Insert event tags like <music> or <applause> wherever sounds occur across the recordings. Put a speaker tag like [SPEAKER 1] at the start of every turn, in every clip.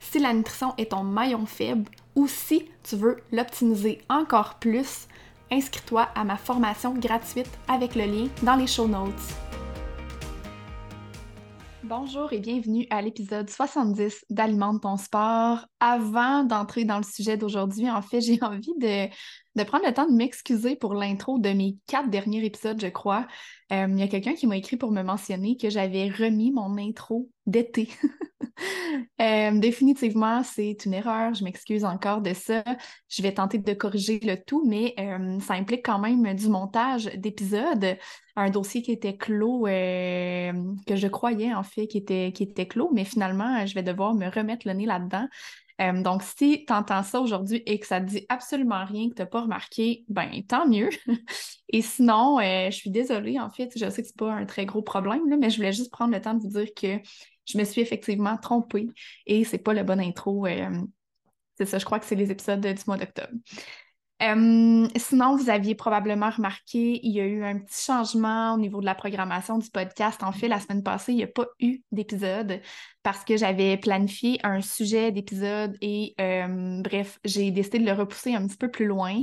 [SPEAKER 1] si la nutrition est ton maillon faible ou si tu veux l'optimiser encore plus, inscris-toi à ma formation gratuite avec le lien dans les show notes. Bonjour et bienvenue à l'épisode 70 d'Alimente ton sport. Avant d'entrer dans le sujet d'aujourd'hui, en fait, <laughs> j'ai envie de, de, prendre le temps de m'excuser pour l'intro de mes quatre derniers épisodes, je crois. Euh, il y a quelqu'un qui m'a écrit pour me mentionner que j'avais remis mon intro d'été. <laughs> Euh, définitivement, c'est une erreur. Je m'excuse encore de ça. Je vais tenter de corriger le tout, mais euh, ça implique quand même du montage d'épisodes. Un dossier qui était clos, que je croyais en fait qui était, qui était clos, mais finalement, je vais devoir me remettre le nez là-dedans. Euh, donc, si tu entends ça aujourd'hui et que ça te dit absolument rien, que tu n'as pas remarqué, ben tant mieux. <laughs> et sinon, euh, je suis désolée, en fait, je sais que ce n'est pas un très gros problème, mais je voulais juste prendre le temps de vous dire que je me suis effectivement trompée et c'est pas le bon intro. Euh, c'est ça, je crois que c'est les épisodes du mois d'octobre. Euh, sinon, vous aviez probablement remarqué, il y a eu un petit changement au niveau de la programmation du podcast. En fait, la semaine passée, il n'y a pas eu d'épisode parce que j'avais planifié un sujet d'épisode et euh, bref, j'ai décidé de le repousser un petit peu plus loin.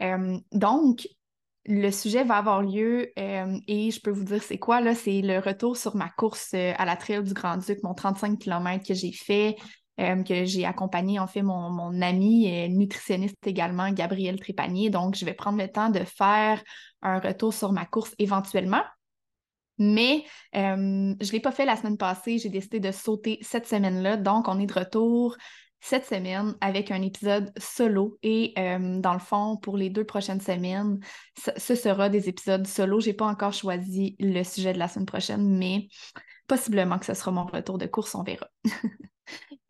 [SPEAKER 1] Euh, donc, le sujet va avoir lieu et je peux vous dire c'est quoi là, c'est le retour sur ma course à la Trail du Grand-Duc, mon 35 km que j'ai fait euh, que j'ai accompagné en fait mon, mon ami et nutritionniste également, Gabriel Trépanier. Donc, je vais prendre le temps de faire un retour sur ma course éventuellement. Mais euh, je ne l'ai pas fait la semaine passée, j'ai décidé de sauter cette semaine-là. Donc, on est de retour cette semaine avec un épisode solo. Et euh, dans le fond, pour les deux prochaines semaines, ce, sera des épisodes solo. Je n'ai pas encore choisi le sujet de la semaine prochaine, mais possiblement que ce sera mon retour de course, on verra. <laughs>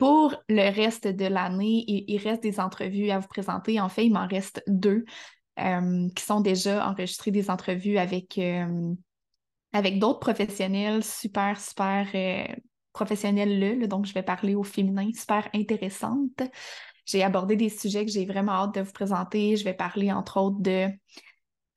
[SPEAKER 1] Pour le reste de l'année, il, reste des entrevues à vous présenter. En fait, il m'en reste deux euh, qui sont déjà enregistrées des entrevues avec, euh, avec d'autres professionnels super, super euh, professionnels là, donc je vais parler au féminin, super intéressantes. J'ai abordé des sujets que j'ai vraiment hâte de vous présenter. Je vais parler entre autres de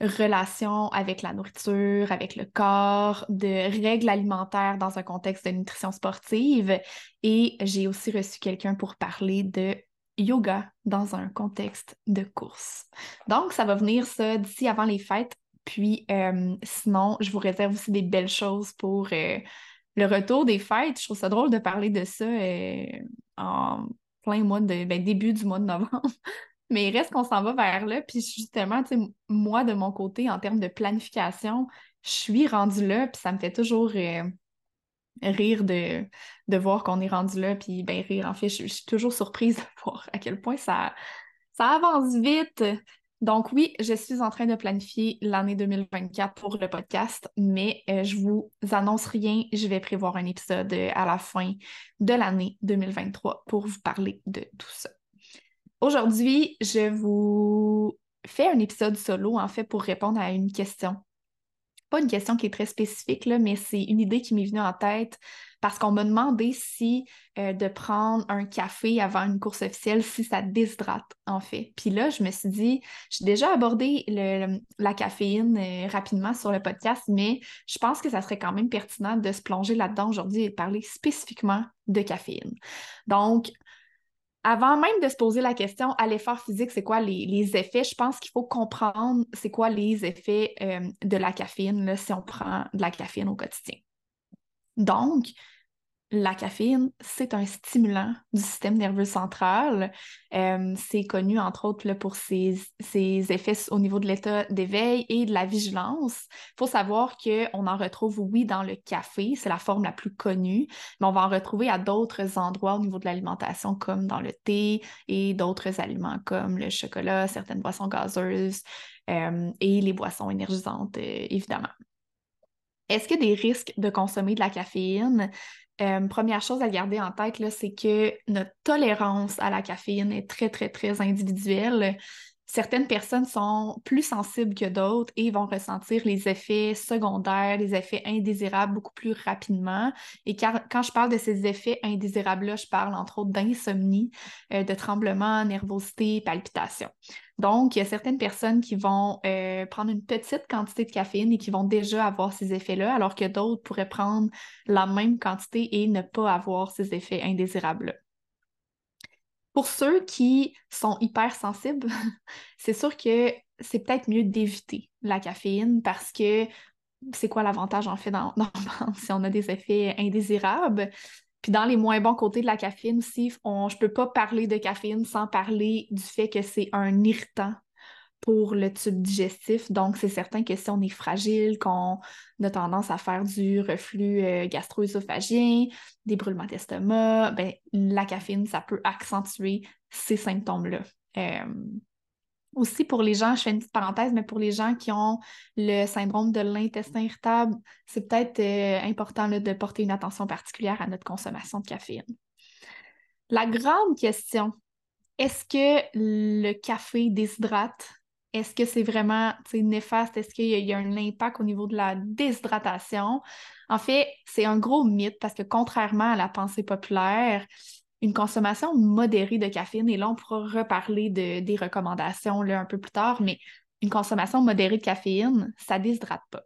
[SPEAKER 1] relation avec la nourriture, avec le corps, de règles alimentaires dans un contexte de nutrition sportive. Et j'ai aussi reçu quelqu'un pour parler de yoga dans un contexte de course. Donc, ça va venir ça d'ici avant les fêtes. Puis, euh, sinon, je vous réserve aussi des belles choses pour euh, le retour des fêtes. Je trouve ça drôle de parler de ça euh, en plein mois de ben, début du mois de novembre. <laughs> Mais il reste qu'on s'en va vers là. Puis justement, moi, de mon côté, en termes de planification, je suis rendue là, puis ça me fait toujours euh, rire de, de voir qu'on est rendu là. Puis ben rire, en fait, je, suis toujours surprise <laughs> de voir à quel point ça, ça avance vite. Donc oui, je suis en train de planifier l'année 2024 pour le podcast, mais euh, je vous annonce rien. Je vais prévoir un épisode euh, à la fin de l'année 2023 pour vous parler de tout ça. Aujourd'hui, je vous fais un épisode solo, en fait, pour répondre à une question pas une question qui est très spécifique, là, mais c'est une idée qui m'est venue en tête parce qu'on m'a demandé si euh, de prendre un café avant une course officielle, si ça déshydrate, en fait. Puis là, je me suis dit, j'ai déjà abordé la caféine euh, rapidement sur le podcast, mais je pense que ça serait quand même pertinent de se plonger là-dedans aujourd'hui et de parler spécifiquement de caféine. Donc, avant même de se poser la question à l'effort physique, c'est quoi les, effets, je pense qu'il faut comprendre c'est quoi les effets euh, de la caféine si on prend de la caféine au quotidien. Donc, la caféine, c'est un stimulant du système nerveux central. Euh, c'est connu, entre autres, pour ses, effets au niveau de l'état d'éveil et de la vigilance. Il faut savoir qu'on en retrouve, oui, dans le café, c'est la forme la plus connue, mais on va en retrouver à d'autres endroits au niveau de l'alimentation, comme dans le thé et d'autres aliments comme le chocolat, certaines boissons gazeuses euh, et les boissons énergisantes, euh, évidemment. Est-ce qu'il y a des risques de consommer de la caféine? Euh, première chose à garder en tête, c'est que notre tolérance à la caféine est très, très, très individuelle. Certaines personnes sont plus sensibles que d'autres et vont ressentir les effets secondaires, les effets indésirables beaucoup plus rapidement. Et quand je parle de ces effets indésirables-là, je parle entre autres d'insomnie, euh, de tremblements, nervosité, palpitations. Donc, il y a certaines personnes qui vont euh, prendre une petite quantité de caféine et qui vont déjà avoir ces effets-là, alors que d'autres pourraient prendre la même quantité et ne pas avoir ces effets indésirables-là. Pour ceux qui sont hypersensibles, <laughs> c'est sûr que c'est peut-être mieux d'éviter la caféine parce que c'est quoi l'avantage en fait <laughs> dans, si on a des effets indésirables? Puis dans les moins bons côtés de la caféine aussi, on, je ne peux pas parler de caféine sans parler du fait que c'est un irritant pour le tube digestif. Donc, c'est certain que si on est fragile, qu'on a tendance à faire du reflux euh, gastro-œsophagien, des brûlements d'estomac, ben, la caféine, ça peut accentuer ces symptômes-là. Euh, aussi, pour les gens, je fais une petite parenthèse, mais pour les gens qui ont le syndrome de l'intestin irritable, c'est peut-être euh, important de porter une attention particulière à notre consommation de caféine. La grande question, est-ce que le café déshydrate est-ce que c'est vraiment néfaste? Est-ce qu'il y, a un impact au niveau de la déshydratation? En fait, c'est un gros mythe parce que contrairement à la pensée populaire, une consommation modérée de caféine, et là, on pourra reparler de, des recommandations un peu plus tard, mais une consommation modérée de caféine, ça ne déshydrate pas.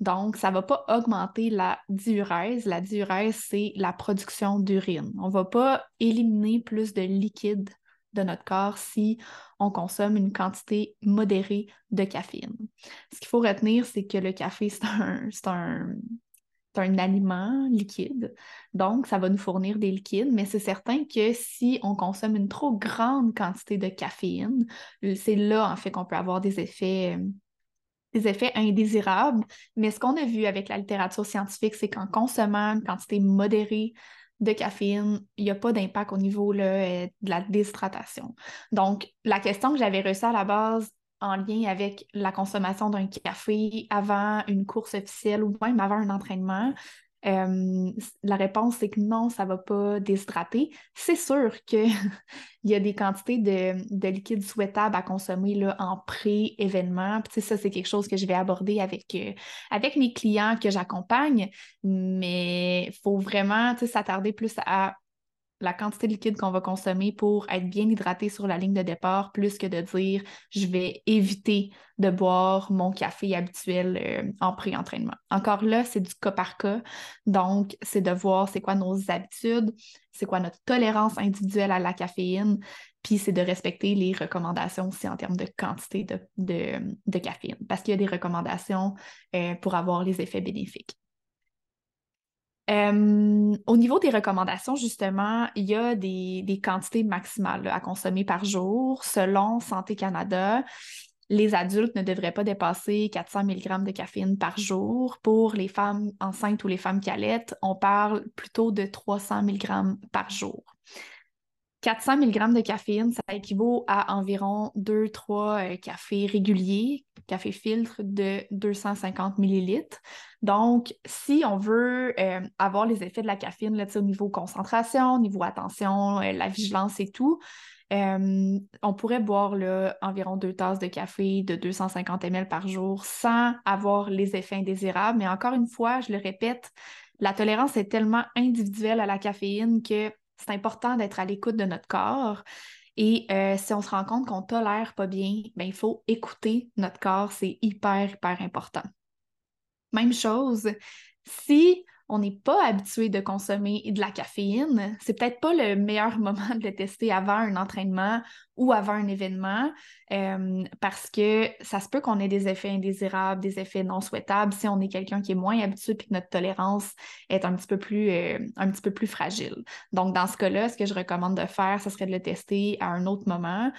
[SPEAKER 1] Donc, ça ne va pas augmenter la diurèse. La diurèse, c'est la production d'urine. On ne va pas éliminer plus de liquide de notre corps si on consomme une quantité modérée de caféine. Ce qu'il faut retenir, c'est que le café, c'est un, un, aliment liquide, donc ça va nous fournir des liquides, mais c'est certain que si on consomme une trop grande quantité de caféine, c'est là en fait qu'on peut avoir des effets des effets indésirables. Mais ce qu'on a vu avec la littérature scientifique, c'est qu'en consommant une quantité modérée de caféine, il n'y a pas d'impact au niveau euh, de la déshydratation. Donc, la question que j'avais reçue à la base en lien avec la consommation d'un café avant une course officielle ou même avant un entraînement, euh, la réponse, c'est que non, ça ne va pas déshydrater. C'est sûr qu'il <laughs> y a des quantités de, de, liquide souhaitable à consommer là, en pré-événement. Ça, c'est quelque chose que je vais aborder avec, euh, avec mes clients que j'accompagne, mais il faut vraiment s'attarder plus à la quantité de liquide qu'on va consommer pour être bien hydraté sur la ligne de départ, plus que de dire je vais éviter de boire mon café habituel euh, en pré-entraînement. Encore là, c'est du cas par cas. Donc, c'est de voir c'est quoi nos habitudes, c'est quoi notre tolérance individuelle à la caféine, puis c'est de respecter les recommandations aussi en termes de quantité de, caféine, parce qu'il y a des recommandations euh, pour avoir les effets bénéfiques. Euh, au niveau des recommandations, justement, il y a des, quantités maximales à consommer par jour. Selon Santé Canada, les adultes ne devraient pas dépasser 400 mg de caféine par jour. Pour les femmes enceintes ou les femmes qui allaitent, on parle plutôt de 300 mg par jour. 400 mg de caféine, ça équivaut à environ 2-3 euh, cafés réguliers, café filtre de 250 ml. Donc, si on veut euh, avoir les effets de la caféine là, au niveau concentration, au niveau attention, euh, la vigilance et tout, on pourrait boire environ deux tasses de café de 250 ml par jour sans avoir les effets indésirables. Mais encore une fois, je le répète, la tolérance est tellement individuelle à la caféine que c'est important d'être à l'écoute de notre corps. Et euh, si on se rend compte qu'on tolère pas bien, ben, il faut écouter notre corps, c'est hyper, hyper important. Même chose, si on n'est pas habitué de consommer de la caféine, c'est peut-être pas le meilleur <laughs> moment de le tester avant un entraînement ou avant un événement parce que ça se peut qu'on ait des effets indésirables, des effets non souhaitables si on est quelqu'un qui est moins habitué et que notre tolérance est un petit peu plus, euh, un petit peu plus fragile. Donc, dans ce cas-là, ce que je recommande de faire, ce serait de le tester à un autre moment.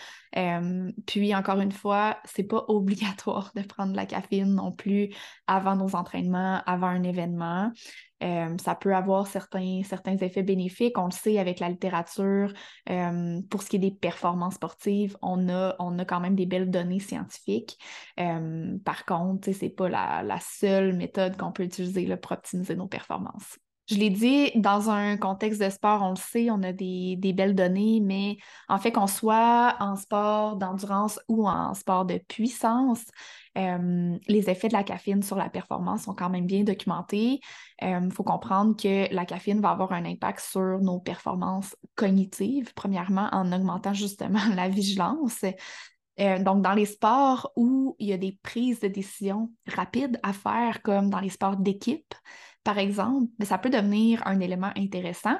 [SPEAKER 1] Puis, encore une fois, c'est pas <laughs> obligatoire de prendre de la caféine non plus avant nos entraînements, avant un événement. Ça peut avoir certains, certains effets bénéfiques. On le sait avec la littérature. Pour ce qui est des performances sportives, on a, on a quand même des belles données scientifiques. Euh, par contre, ce n'est pas la, seule méthode qu'on peut utiliser pour optimiser nos performances. Je l'ai dit, dans un contexte de sport, on le sait, on a des, belles données, mais en fait, qu'on soit en sport d'endurance ou en sport de puissance, euh, les effets de la caféine sur la performance sont quand même bien documentés. Il euh, faut comprendre que la caféine va avoir un impact sur nos performances cognitives, premièrement en augmentant justement <laughs> la vigilance. Euh, donc, dans les sports où il y a des prises de décision rapides à faire, comme dans les sports d'équipe, par exemple, ben, ça peut devenir un élément intéressant.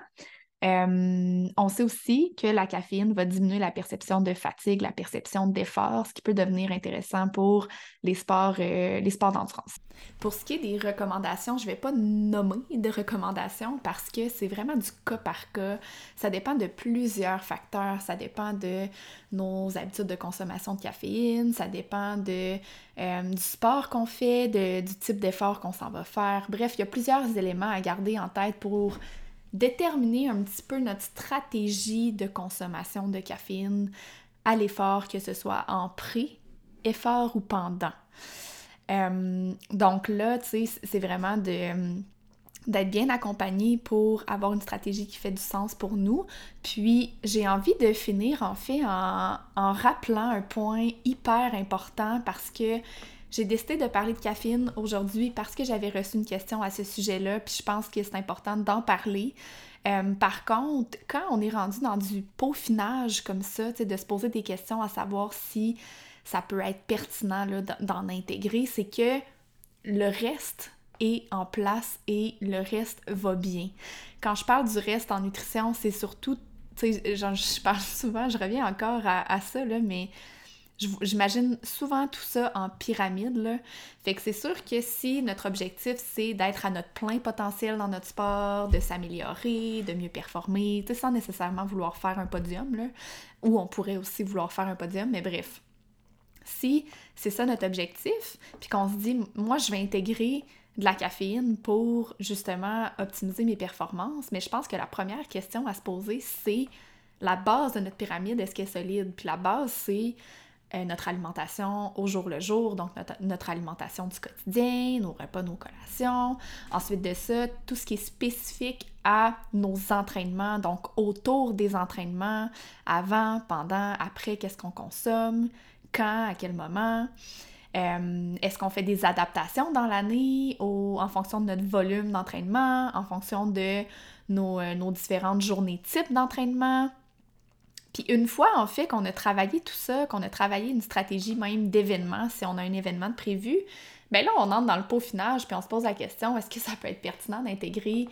[SPEAKER 1] On sait aussi que la caféine va diminuer la perception de fatigue, la perception d'effort, ce qui peut devenir intéressant pour les sports, euh, d'endurance. Pour ce qui est des recommandations, je ne vais pas nommer de recommandations parce que c'est vraiment du cas par cas. Ça dépend de plusieurs facteurs. Ça dépend de nos habitudes de consommation de caféine, ça dépend de, du sport qu'on fait, du type d'effort qu'on s'en va faire. Bref, il y a plusieurs éléments à garder en tête pour déterminer un petit peu notre stratégie de consommation de caféine à l'effort, que ce soit en pré, effort ou pendant. Euh, donc là, tu sais, c'est vraiment de d'être bien accompagné pour avoir une stratégie qui fait du sens pour nous. Puis j'ai envie de finir en fait en rappelant un point hyper important parce que j'ai décidé de parler de caféine aujourd'hui parce que j'avais reçu une question à ce sujet-là, puis je pense que c'est important d'en parler. Euh, par contre, quand on est rendu dans du peaufinage comme ça, de se poser des questions à savoir si ça peut être pertinent d'en intégrer, c'est que le reste est en place et le reste va bien. Quand je parle du reste en nutrition, c'est surtout, tu sais, je parle souvent, je reviens encore à, à ça, là, mais J'imagine souvent tout ça en pyramide, là. Fait que c'est sûr que si notre objectif, c'est d'être à notre plein potentiel dans notre sport, de s'améliorer, de mieux performer, sans nécessairement vouloir faire un podium, là, ou on pourrait aussi vouloir faire un podium, mais bref. Si c'est ça notre objectif, puis qu'on se dit, moi, je vais intégrer de la caféine pour justement optimiser mes performances, mais je pense que la première question à se poser, c'est la base de notre pyramide, est-ce qu'elle est solide? Puis la base, c'est notre alimentation au jour le jour, donc notre, alimentation du quotidien, nos repas, nos collations. Ensuite de ça, tout ce qui est spécifique à nos entraînements, donc autour des entraînements, avant, pendant, après, qu'est-ce qu'on consomme, quand, à quel moment. Euh, est-ce qu'on fait des adaptations dans l'année en fonction de notre volume d'entraînement, en fonction de nos, euh, nos différentes journées types d'entraînement? Puis une fois, qu'on a travaillé tout ça, qu'on a travaillé une stratégie même d'événement, si on a un événement de prévu, ben là, on entre dans le peaufinage, puis on se pose la question, est-ce que ça peut être pertinent d'intégrer,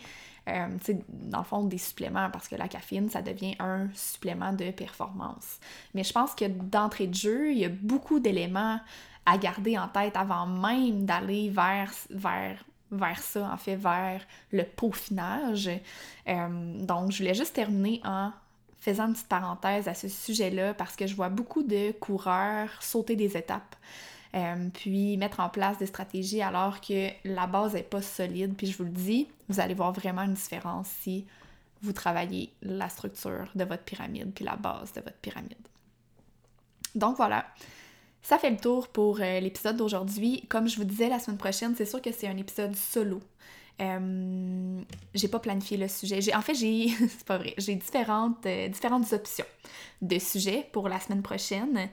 [SPEAKER 1] euh, dans le fond, des suppléments, parce que la caféine, ça devient un supplément de performance. Mais je pense que d'entrée de jeu, il y a beaucoup d'éléments à garder en tête avant même d'aller vers, vers vers ça, en fait, vers le peaufinage. Euh, donc, je voulais juste terminer en faisant une petite parenthèse à ce sujet-là parce que je vois beaucoup de coureurs sauter des étapes. Euh, puis mettre en place des stratégies alors que la base n'est pas solide. Puis je vous le dis, vous allez voir vraiment une différence si vous travaillez la structure de votre pyramide puis la base de votre pyramide. Donc voilà, ça fait le tour pour euh, l'épisode d'aujourd'hui. Comme je vous disais la semaine prochaine, c'est sûr que c'est un épisode solo. Euh, j'ai pas planifié le sujet. J'ai, en fait, j'ai. <laughs> c'est pas vrai. J'ai différentes, euh, différentes options de sujets pour la semaine prochaine.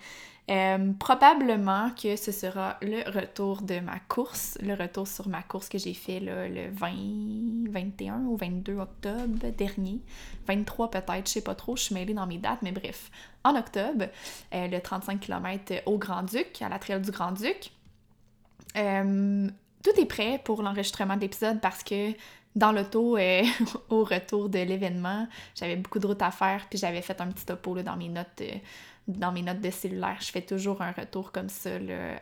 [SPEAKER 1] Euh, probablement que ce sera le retour de ma course, le retour sur ma course que j'ai fait le 20, 21 ou 22 octobre dernier. 23 peut-être, je sais pas trop, je suis mêlée dans mes dates, mais bref. En octobre, le 35 km au Grand-Duc, à la trail du Grand-Duc. Tout est prêt pour l'enregistrement de parce que dans l'auto, euh, <laughs> au retour de l'événement, j'avais beaucoup de routes à faire, puis j'avais fait un petit topo dans mes notes. Euh, dans mes notes de cellulaire, je fais toujours un retour comme ça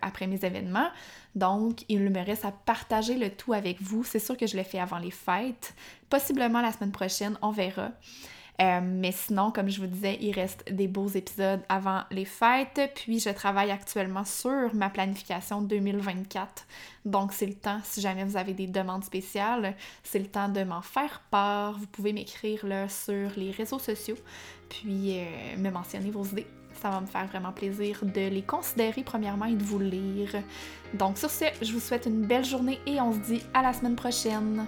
[SPEAKER 1] après mes événements. Donc, il me reste à partager le tout avec vous. C'est sûr que je le fais avant les fêtes. Possiblement la semaine prochaine, on verra. Euh, mais sinon, comme je vous disais, il reste des beaux épisodes avant les fêtes. Puis je travaille actuellement sur ma planification 2024. Donc c'est le temps, si jamais vous avez des demandes spéciales, c'est le temps de m'en faire part. Vous pouvez m'écrire là sur les réseaux sociaux, puis euh, me mentionner vos idées. Ça va me faire vraiment plaisir de les considérer premièrement et de vous lire. Donc sur ce, je vous souhaite une belle journée et on se dit à la semaine prochaine.